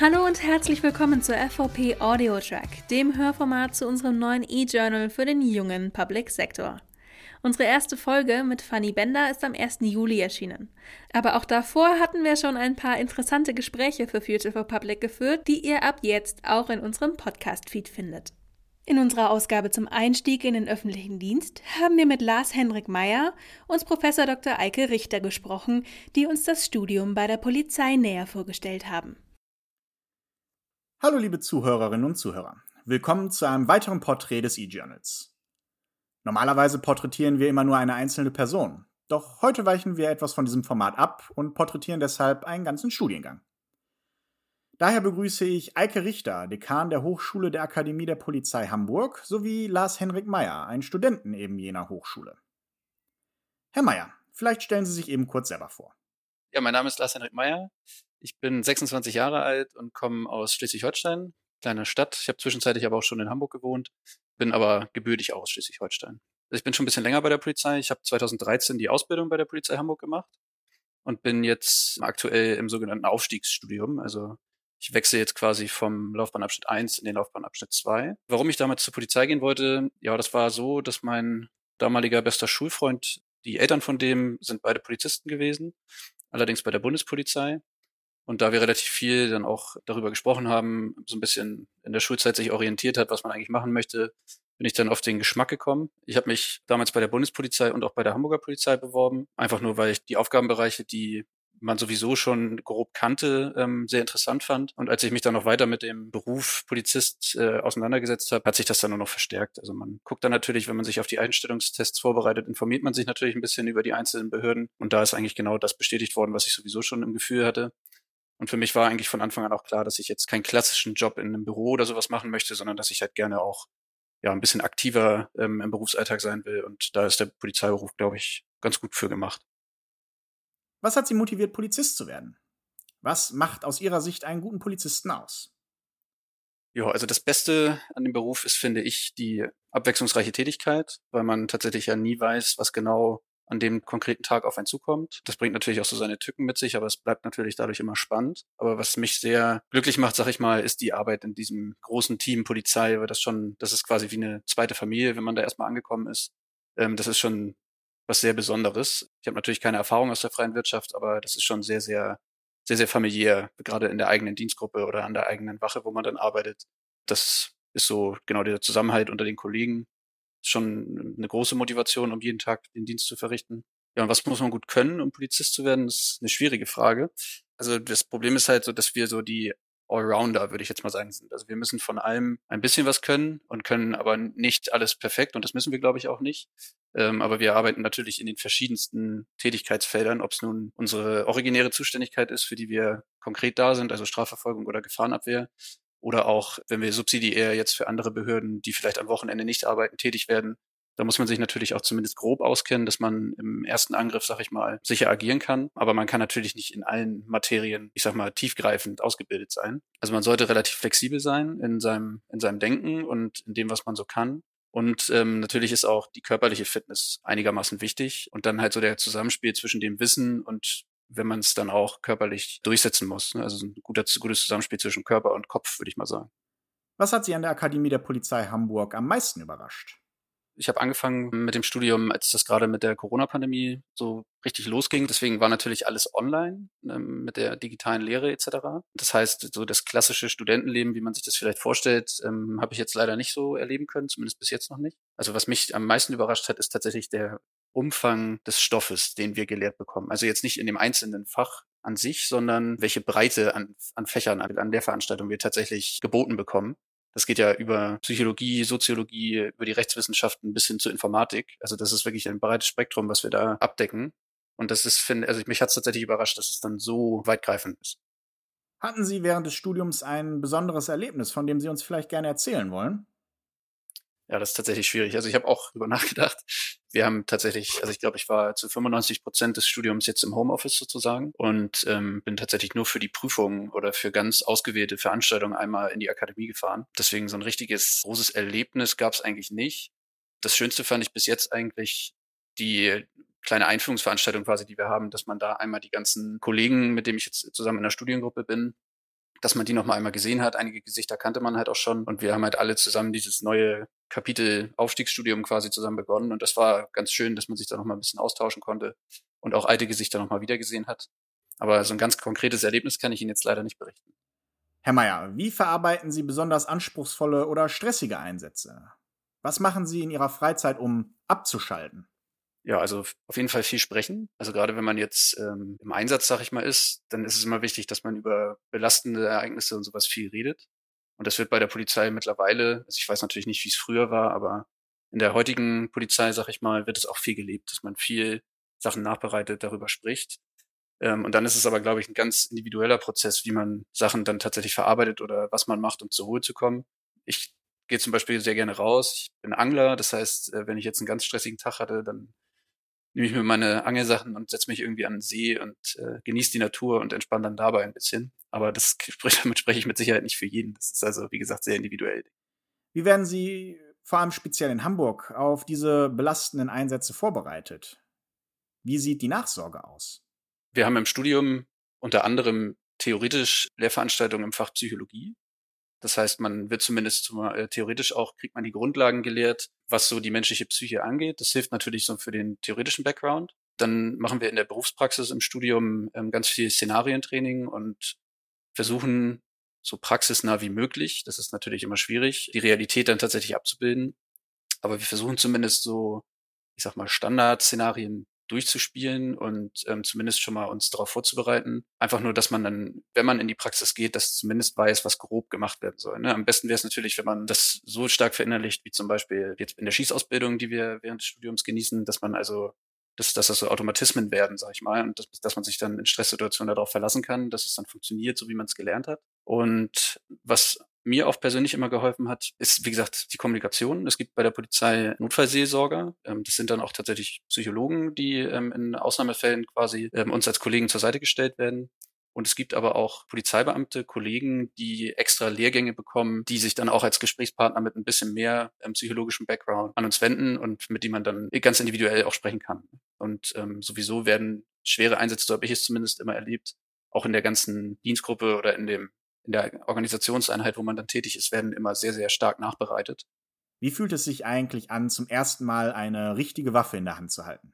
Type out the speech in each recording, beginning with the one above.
Hallo und herzlich willkommen zur FVP Audio Track, dem Hörformat zu unserem neuen E-Journal für den jungen Public Sector. Unsere erste Folge mit Fanny Bender ist am 1. Juli erschienen. Aber auch davor hatten wir schon ein paar interessante Gespräche für Future for Public geführt, die ihr ab jetzt auch in unserem Podcast-Feed findet. In unserer Ausgabe zum Einstieg in den öffentlichen Dienst haben wir mit Lars Henrik Meyer und Professor Dr. Eike Richter gesprochen, die uns das Studium bei der Polizei näher vorgestellt haben. Hallo liebe Zuhörerinnen und Zuhörer. Willkommen zu einem weiteren Porträt des E-Journals. Normalerweise porträtieren wir immer nur eine einzelne Person. Doch heute weichen wir etwas von diesem Format ab und porträtieren deshalb einen ganzen Studiengang. Daher begrüße ich Eike Richter, Dekan der Hochschule der Akademie der Polizei Hamburg, sowie Lars Henrik Meyer, einen Studenten eben jener Hochschule. Herr Meyer, vielleicht stellen Sie sich eben kurz selber vor. Ja, mein Name ist Lars Henrik Meyer. Ich bin 26 Jahre alt und komme aus Schleswig-Holstein, kleine Stadt. Ich habe zwischenzeitlich aber auch schon in Hamburg gewohnt bin aber gebürtig aus Schleswig-Holstein. Also ich bin schon ein bisschen länger bei der Polizei. Ich habe 2013 die Ausbildung bei der Polizei Hamburg gemacht und bin jetzt aktuell im sogenannten Aufstiegsstudium. Also ich wechsle jetzt quasi vom Laufbahnabschnitt 1 in den Laufbahnabschnitt 2. Warum ich damals zur Polizei gehen wollte, ja, das war so, dass mein damaliger bester Schulfreund, die Eltern von dem sind beide Polizisten gewesen, allerdings bei der Bundespolizei. Und da wir relativ viel dann auch darüber gesprochen haben, so ein bisschen in der Schulzeit sich orientiert hat, was man eigentlich machen möchte, bin ich dann auf den Geschmack gekommen. Ich habe mich damals bei der Bundespolizei und auch bei der Hamburger Polizei beworben, einfach nur weil ich die Aufgabenbereiche, die man sowieso schon grob kannte, ähm, sehr interessant fand. Und als ich mich dann noch weiter mit dem Beruf Polizist äh, auseinandergesetzt habe, hat sich das dann nur noch verstärkt. Also man guckt dann natürlich, wenn man sich auf die Einstellungstests vorbereitet, informiert man sich natürlich ein bisschen über die einzelnen Behörden. Und da ist eigentlich genau das bestätigt worden, was ich sowieso schon im Gefühl hatte. Und für mich war eigentlich von Anfang an auch klar, dass ich jetzt keinen klassischen Job in einem Büro oder sowas machen möchte, sondern dass ich halt gerne auch ja ein bisschen aktiver ähm, im Berufsalltag sein will. Und da ist der Polizeiberuf, glaube ich, ganz gut für gemacht. Was hat Sie motiviert, Polizist zu werden? Was macht aus Ihrer Sicht einen guten Polizisten aus? Ja, also das Beste an dem Beruf ist, finde ich, die abwechslungsreiche Tätigkeit, weil man tatsächlich ja nie weiß, was genau an dem konkreten Tag auf einen zukommt. Das bringt natürlich auch so seine Tücken mit sich, aber es bleibt natürlich dadurch immer spannend. Aber was mich sehr glücklich macht, sag ich mal, ist die Arbeit in diesem großen Team Polizei, weil das schon, das ist quasi wie eine zweite Familie, wenn man da erstmal angekommen ist. Ähm, das ist schon was sehr Besonderes. Ich habe natürlich keine Erfahrung aus der freien Wirtschaft, aber das ist schon sehr, sehr, sehr, sehr familiär, gerade in der eigenen Dienstgruppe oder an der eigenen Wache, wo man dann arbeitet. Das ist so genau der Zusammenhalt unter den Kollegen schon eine große Motivation, um jeden Tag den Dienst zu verrichten. Ja, und was muss man gut können, um Polizist zu werden? Das ist eine schwierige Frage. Also das Problem ist halt so, dass wir so die Allrounder, würde ich jetzt mal sagen, sind. Also wir müssen von allem ein bisschen was können und können aber nicht alles perfekt und das müssen wir, glaube ich, auch nicht. Ähm, aber wir arbeiten natürlich in den verschiedensten Tätigkeitsfeldern, ob es nun unsere originäre Zuständigkeit ist, für die wir konkret da sind, also Strafverfolgung oder Gefahrenabwehr, oder auch, wenn wir subsidiär jetzt für andere Behörden, die vielleicht am Wochenende nicht arbeiten, tätig werden, da muss man sich natürlich auch zumindest grob auskennen, dass man im ersten Angriff, sag ich mal, sicher agieren kann. Aber man kann natürlich nicht in allen Materien, ich sag mal, tiefgreifend ausgebildet sein. Also man sollte relativ flexibel sein in seinem, in seinem Denken und in dem, was man so kann. Und ähm, natürlich ist auch die körperliche Fitness einigermaßen wichtig. Und dann halt so der Zusammenspiel zwischen dem Wissen und wenn man es dann auch körperlich durchsetzen muss. Ne? Also ein guter, gutes Zusammenspiel zwischen Körper und Kopf, würde ich mal sagen. Was hat Sie an der Akademie der Polizei Hamburg am meisten überrascht? Ich habe angefangen mit dem Studium, als das gerade mit der Corona-Pandemie so richtig losging. Deswegen war natürlich alles online ähm, mit der digitalen Lehre etc. Das heißt, so das klassische Studentenleben, wie man sich das vielleicht vorstellt, ähm, habe ich jetzt leider nicht so erleben können, zumindest bis jetzt noch nicht. Also was mich am meisten überrascht hat, ist tatsächlich der Umfang des Stoffes, den wir gelehrt bekommen. Also jetzt nicht in dem einzelnen Fach an sich, sondern welche Breite an, an Fächern an der Veranstaltung wir tatsächlich geboten bekommen. Das geht ja über Psychologie, Soziologie, über die Rechtswissenschaften bis hin zur Informatik. Also das ist wirklich ein breites Spektrum, was wir da abdecken. Und das ist, finde, also mich hat es tatsächlich überrascht, dass es dann so weitgreifend ist. Hatten Sie während des Studiums ein besonderes Erlebnis, von dem Sie uns vielleicht gerne erzählen wollen? Ja, das ist tatsächlich schwierig. Also ich habe auch drüber nachgedacht. Wir haben tatsächlich, also ich glaube, ich war zu 95 Prozent des Studiums jetzt im Homeoffice sozusagen und ähm, bin tatsächlich nur für die Prüfungen oder für ganz ausgewählte Veranstaltungen einmal in die Akademie gefahren. Deswegen so ein richtiges großes Erlebnis gab es eigentlich nicht. Das Schönste fand ich bis jetzt eigentlich die kleine Einführungsveranstaltung quasi, die wir haben, dass man da einmal die ganzen Kollegen, mit denen ich jetzt zusammen in der Studiengruppe bin, dass man die noch mal einmal gesehen hat. Einige Gesichter kannte man halt auch schon und wir haben halt alle zusammen dieses neue Kapitel Aufstiegsstudium quasi zusammen begonnen und das war ganz schön, dass man sich da noch mal ein bisschen austauschen konnte und auch alte Gesichter noch mal wieder gesehen hat. Aber so ein ganz konkretes Erlebnis kann ich Ihnen jetzt leider nicht berichten. Herr Mayer, wie verarbeiten Sie besonders anspruchsvolle oder stressige Einsätze? Was machen Sie in Ihrer Freizeit, um abzuschalten? Ja, also auf jeden Fall viel sprechen. Also gerade wenn man jetzt ähm, im Einsatz, sag ich mal, ist, dann ist es immer wichtig, dass man über belastende Ereignisse und sowas viel redet. Und das wird bei der Polizei mittlerweile, also ich weiß natürlich nicht, wie es früher war, aber in der heutigen Polizei, sag ich mal, wird es auch viel gelebt, dass man viel Sachen nachbereitet, darüber spricht. Ähm, und dann ist es aber, glaube ich, ein ganz individueller Prozess, wie man Sachen dann tatsächlich verarbeitet oder was man macht, um zur Ruhe zu kommen. Ich gehe zum Beispiel sehr gerne raus. Ich bin Angler, das heißt, äh, wenn ich jetzt einen ganz stressigen Tag hatte, dann nehme ich mir meine Angelsachen und setze mich irgendwie an den See und äh, genieße die Natur und entspanne dann dabei ein bisschen. Aber das damit spreche ich mit Sicherheit nicht für jeden. Das ist also, wie gesagt, sehr individuell. Wie werden Sie vor allem speziell in Hamburg auf diese belastenden Einsätze vorbereitet? Wie sieht die Nachsorge aus? Wir haben im Studium unter anderem theoretisch Lehrveranstaltungen im Fach Psychologie. Das heißt, man wird zumindest äh, theoretisch auch, kriegt man die Grundlagen gelehrt, was so die menschliche Psyche angeht. Das hilft natürlich so für den theoretischen Background. Dann machen wir in der Berufspraxis im Studium ähm, ganz viel Szenarientraining und versuchen so praxisnah wie möglich, das ist natürlich immer schwierig, die Realität dann tatsächlich abzubilden. Aber wir versuchen zumindest so, ich sag mal, Standardszenarien durchzuspielen und ähm, zumindest schon mal uns darauf vorzubereiten. Einfach nur, dass man dann, wenn man in die Praxis geht, dass zumindest weiß, was grob gemacht werden soll. Ne? Am besten wäre es natürlich, wenn man das so stark verinnerlicht, wie zum Beispiel jetzt in der Schießausbildung, die wir während des Studiums genießen, dass man also dass, dass das so Automatismen werden, sag ich mal, und dass, dass man sich dann in Stresssituationen darauf verlassen kann, dass es dann funktioniert, so wie man es gelernt hat. Und was mir auch persönlich immer geholfen hat, ist, wie gesagt, die Kommunikation. Es gibt bei der Polizei Notfallseelsorger. Ähm, das sind dann auch tatsächlich Psychologen, die ähm, in Ausnahmefällen quasi ähm, uns als Kollegen zur Seite gestellt werden. Und es gibt aber auch Polizeibeamte, Kollegen, die extra Lehrgänge bekommen, die sich dann auch als Gesprächspartner mit ein bisschen mehr ähm, psychologischem Background an uns wenden und mit dem man dann ganz individuell auch sprechen kann. Und ähm, sowieso werden schwere Einsätze, so habe ich es zumindest immer erlebt, auch in der ganzen Dienstgruppe oder in dem in der Organisationseinheit, wo man dann tätig ist, werden immer sehr, sehr stark nachbereitet. Wie fühlt es sich eigentlich an, zum ersten Mal eine richtige Waffe in der Hand zu halten?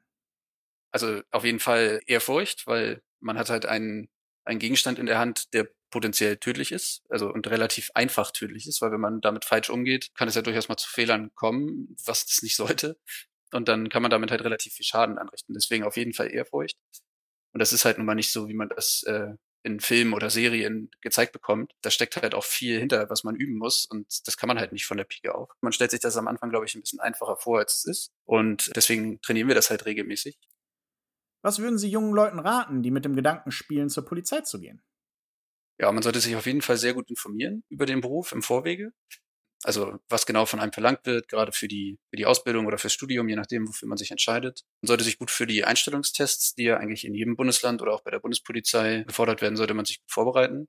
Also auf jeden Fall Ehrfurcht, weil man hat halt einen, einen Gegenstand in der Hand, der potenziell tödlich ist, also und relativ einfach tödlich ist, weil wenn man damit falsch umgeht, kann es ja durchaus mal zu Fehlern kommen, was es nicht sollte. Und dann kann man damit halt relativ viel Schaden anrichten. Deswegen auf jeden Fall Ehrfurcht. Und das ist halt nun mal nicht so, wie man das äh, in Filmen oder Serien gezeigt bekommt, da steckt halt auch viel hinter, was man üben muss und das kann man halt nicht von der Pike auf. Man stellt sich das am Anfang, glaube ich, ein bisschen einfacher vor, als es ist und deswegen trainieren wir das halt regelmäßig. Was würden Sie jungen Leuten raten, die mit dem Gedanken spielen, zur Polizei zu gehen? Ja, man sollte sich auf jeden Fall sehr gut informieren über den Beruf im Vorwege. Also was genau von einem verlangt wird, gerade für die, für die Ausbildung oder fürs Studium, je nachdem, wofür man sich entscheidet. Man sollte sich gut für die Einstellungstests, die ja eigentlich in jedem Bundesland oder auch bei der Bundespolizei gefordert werden, sollte man sich gut vorbereiten.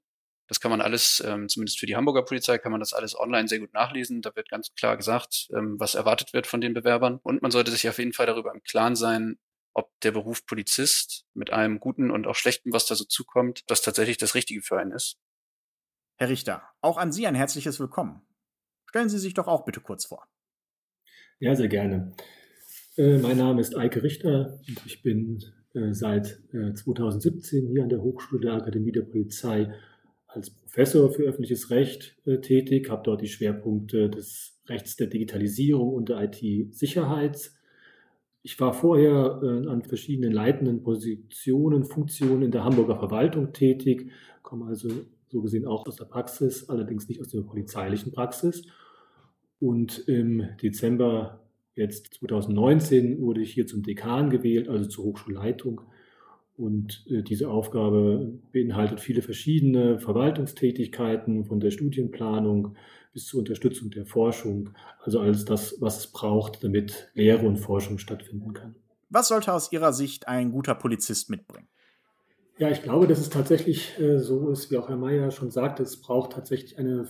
Das kann man alles, ähm, zumindest für die Hamburger Polizei, kann man das alles online sehr gut nachlesen. Da wird ganz klar gesagt, ähm, was erwartet wird von den Bewerbern. Und man sollte sich auf jeden Fall darüber im Klaren sein, ob der Beruf Polizist mit allem Guten und auch Schlechten, was da so zukommt, das tatsächlich das Richtige für einen ist. Herr Richter, auch an Sie ein herzliches Willkommen. Stellen Sie sich doch auch bitte kurz vor. Ja, sehr gerne. Äh, mein Name ist Eike Richter und ich bin äh, seit äh, 2017 hier an der Hochschule der Akademie der Polizei als Professor für öffentliches Recht äh, tätig, habe dort die Schwerpunkte des Rechts der Digitalisierung und der IT-Sicherheit. Ich war vorher äh, an verschiedenen leitenden Positionen, Funktionen in der Hamburger Verwaltung tätig, komme also so gesehen auch aus der Praxis, allerdings nicht aus der polizeilichen Praxis. Und im Dezember jetzt 2019 wurde ich hier zum Dekan gewählt, also zur Hochschulleitung. Und äh, diese Aufgabe beinhaltet viele verschiedene Verwaltungstätigkeiten, von der Studienplanung bis zur Unterstützung der Forschung, also alles das, was es braucht, damit Lehre und Forschung stattfinden kann. Was sollte aus Ihrer Sicht ein guter Polizist mitbringen? Ja, ich glaube, dass es tatsächlich äh, so ist, wie auch Herr Mayer schon sagte, es braucht tatsächlich eine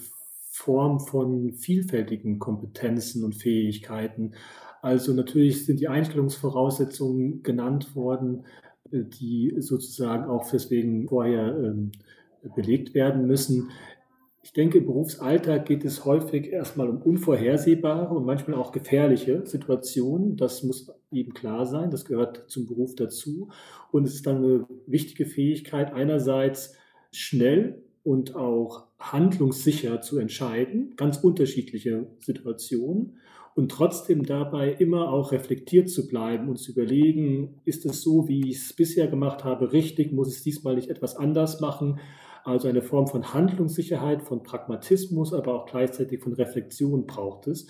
Form von vielfältigen Kompetenzen und Fähigkeiten. Also natürlich sind die Einstellungsvoraussetzungen genannt worden, äh, die sozusagen auch deswegen vorher ähm, belegt werden müssen. Ich denke, im Berufsalltag geht es häufig erstmal um unvorhersehbare und manchmal auch gefährliche Situationen. Das muss eben klar sein. Das gehört zum Beruf dazu. Und es ist dann eine wichtige Fähigkeit, einerseits schnell und auch handlungssicher zu entscheiden, ganz unterschiedliche Situationen und trotzdem dabei immer auch reflektiert zu bleiben und zu überlegen, ist es so, wie ich es bisher gemacht habe, richtig, muss es diesmal nicht etwas anders machen? Also eine Form von Handlungssicherheit, von Pragmatismus, aber auch gleichzeitig von Reflexion braucht es.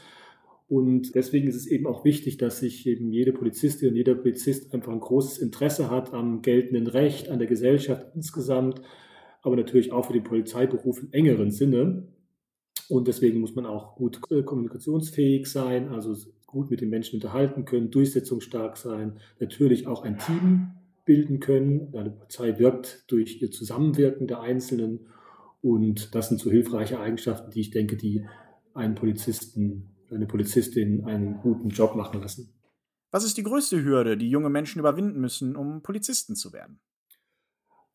Und deswegen ist es eben auch wichtig, dass sich eben jede Polizistin und jeder Polizist einfach ein großes Interesse hat am geltenden Recht, an der Gesellschaft insgesamt, aber natürlich auch für den Polizeiberuf im engeren Sinne. Und deswegen muss man auch gut äh, kommunikationsfähig sein, also gut mit den Menschen unterhalten können, durchsetzungsstark sein, natürlich auch ein Team bilden können. Eine Polizei wirkt durch ihr Zusammenwirken der Einzelnen und das sind so hilfreiche Eigenschaften, die ich denke, die einen Polizisten, eine Polizistin einen guten Job machen lassen. Was ist die größte Hürde, die junge Menschen überwinden müssen, um Polizisten zu werden?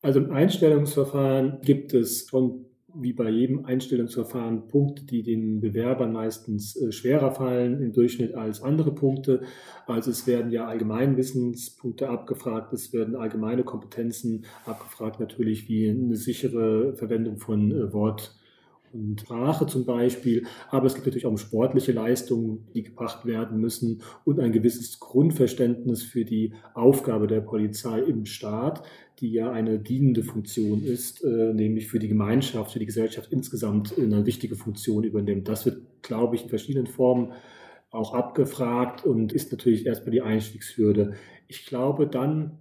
Also im Einstellungsverfahren gibt es schon wie bei jedem Einstellungsverfahren Punkte, die den Bewerbern meistens äh, schwerer fallen im Durchschnitt als andere Punkte. Also es werden ja Allgemeinwissenspunkte abgefragt, es werden allgemeine Kompetenzen abgefragt, natürlich wie eine sichere Verwendung von äh, Wort und Sprache zum Beispiel, aber es gibt natürlich auch sportliche Leistungen, die gebracht werden müssen und ein gewisses Grundverständnis für die Aufgabe der Polizei im Staat, die ja eine dienende Funktion ist, äh, nämlich für die Gemeinschaft, für die Gesellschaft insgesamt eine wichtige Funktion übernimmt. Das wird, glaube ich, in verschiedenen Formen auch abgefragt und ist natürlich erstmal die Einstiegshürde. Ich glaube dann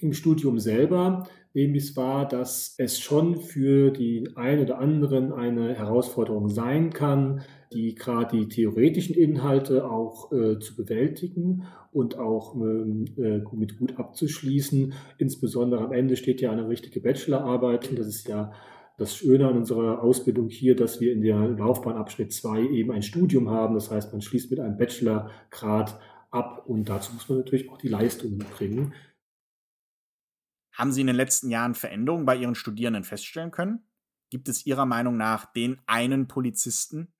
im Studium selber nehme ich es wahr, dass es schon für die einen oder anderen eine Herausforderung sein kann, die gerade die theoretischen Inhalte auch äh, zu bewältigen und auch ähm, äh, mit gut abzuschließen. Insbesondere am Ende steht ja eine richtige Bachelorarbeit das ist ja das Schöne an unserer Ausbildung hier, dass wir in der Laufbahnabschnitt 2 eben ein Studium haben. Das heißt, man schließt mit einem Bachelorgrad ab und dazu muss man natürlich auch die Leistungen bringen. Haben Sie in den letzten Jahren Veränderungen bei Ihren Studierenden feststellen können? Gibt es Ihrer Meinung nach den einen Polizisten?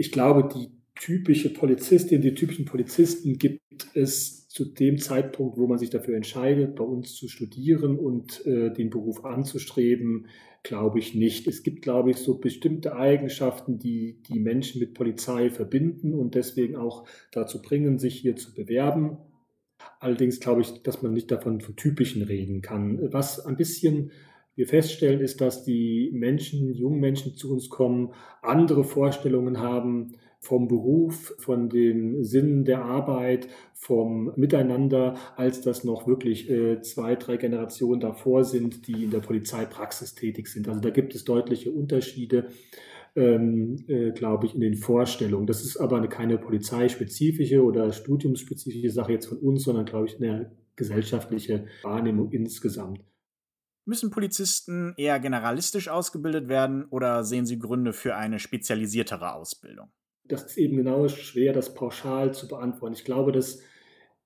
Ich glaube, die typische Polizistin, die typischen Polizisten gibt es zu dem Zeitpunkt, wo man sich dafür entscheidet, bei uns zu studieren und äh, den Beruf anzustreben, glaube ich nicht. Es gibt, glaube ich, so bestimmte Eigenschaften, die die Menschen mit Polizei verbinden und deswegen auch dazu bringen, sich hier zu bewerben. Allerdings glaube ich, dass man nicht davon von typischen reden kann. Was ein bisschen wir feststellen, ist, dass die Menschen, jungen Menschen zu uns kommen, andere Vorstellungen haben vom Beruf, von dem Sinn der Arbeit, vom Miteinander, als das noch wirklich äh, zwei, drei Generationen davor sind, die in der Polizeipraxis tätig sind. Also da gibt es deutliche Unterschiede ähm, äh, glaube ich, in den Vorstellungen. Das ist aber eine, keine polizeispezifische oder studiumsspezifische Sache jetzt von uns, sondern, glaube ich, eine gesellschaftliche Wahrnehmung insgesamt. Müssen Polizisten eher generalistisch ausgebildet werden oder sehen Sie Gründe für eine spezialisiertere Ausbildung? Das ist eben genau schwer, das pauschal zu beantworten. Ich glaube, dass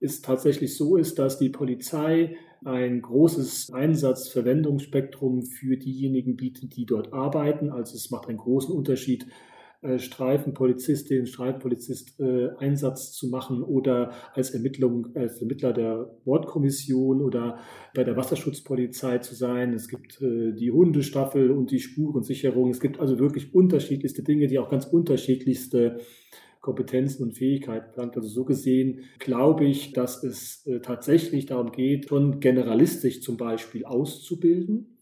es tatsächlich so ist, dass die Polizei ein großes Einsatzverwendungsspektrum für diejenigen bietet, die dort arbeiten. Also es macht einen großen Unterschied, Streifenpolizistin, Streifenpolizist äh, Einsatz zu machen oder als Ermittlung, als Ermittler der Mordkommission oder bei der Wasserschutzpolizei zu sein. Es gibt äh, die Hundestaffel und die Spurensicherung. Es gibt also wirklich unterschiedlichste Dinge, die auch ganz unterschiedlichste Kompetenzen und Fähigkeiten verlangt. Also so gesehen glaube ich, dass es äh, tatsächlich darum geht, schon generalistisch zum Beispiel auszubilden,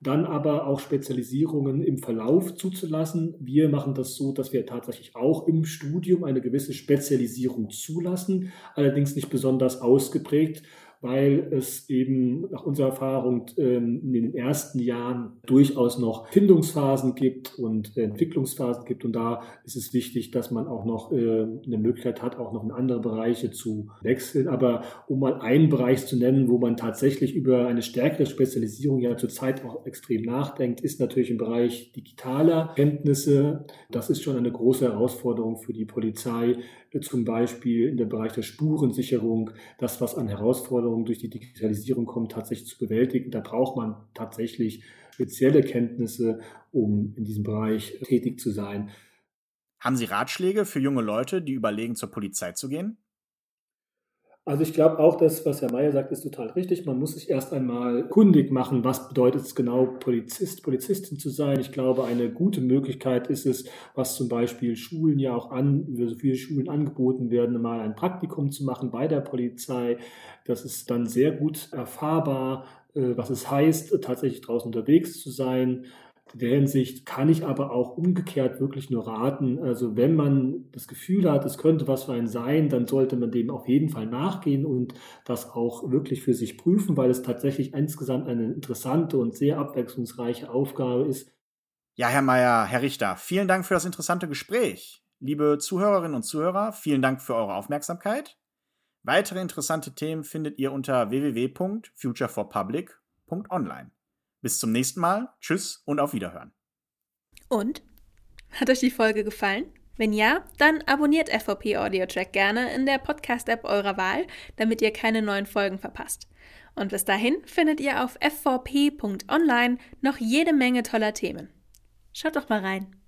dann aber auch Spezialisierungen im Verlauf zuzulassen. Wir machen das so, dass wir tatsächlich auch im Studium eine gewisse Spezialisierung zulassen, allerdings nicht besonders ausgeprägt, weil es eben nach unserer Erfahrung ähm, in den ersten Jahren durchaus noch Findungsphasen gibt und Entwicklungsphasen gibt. Und da ist es wichtig, dass man auch noch äh, eine Möglichkeit hat, auch noch in andere Bereiche zu wechseln. Aber um mal einen Bereich zu nennen, wo man tatsächlich über eine stärkere Spezialisierung ja zurzeit auch extrem nachdenkt, ist natürlich im Bereich digitaler Kenntnisse. Das ist schon eine große Herausforderung für die Polizei, zum Beispiel in dem Bereich der Spurensicherung, das, was an Herausforderungen Anforderungen durch die Digitalisierung kommen, tatsächlich zu bewältigen. Da braucht man tatsächlich spezielle Kenntnisse, um in diesem Bereich tätig zu sein. Haben Sie Ratschläge für junge Leute, die überlegen, zur Polizei zu gehen? Also ich glaube auch, das, was Herr Mayer sagt, ist total richtig. Man muss sich erst einmal kundig machen, was bedeutet es genau, Polizist, Polizistin zu sein. Ich glaube, eine gute Möglichkeit ist es, was zum Beispiel Schulen ja auch an, so viele Schulen angeboten werden, mal ein Praktikum zu machen bei der Polizei. Das ist dann sehr gut erfahrbar, äh, was es heißt, tatsächlich draußen unterwegs zu sein. In der Hinsicht kann ich aber auch umgekehrt wirklich nur raten. Also wenn man das Gefühl hat, es könnte was für einen sein, dann sollte man dem auf jeden Fall nachgehen und das auch wirklich für sich prüfen, weil es tatsächlich insgesamt eine interessante und sehr abwechslungsreiche Aufgabe ist. Ja, Herr Mayer, Herr Richter, vielen Dank für das interessante Gespräch. Liebe Zuhörerinnen und Zuhörer, vielen Dank für eure Aufmerksamkeit. Weitere interessante Themen findet ihr unter www.futureforpublic.online. Bis zum nächsten Mal. Tschüss und auf Wiederhören. Und? Hat euch die Folge gefallen? Wenn ja, dann abonniert FVP Audio Track gerne in der Podcast-App eurer Wahl, damit ihr keine neuen Folgen verpasst. Und bis dahin findet ihr auf fvp.online noch jede Menge toller Themen. Schaut doch mal rein.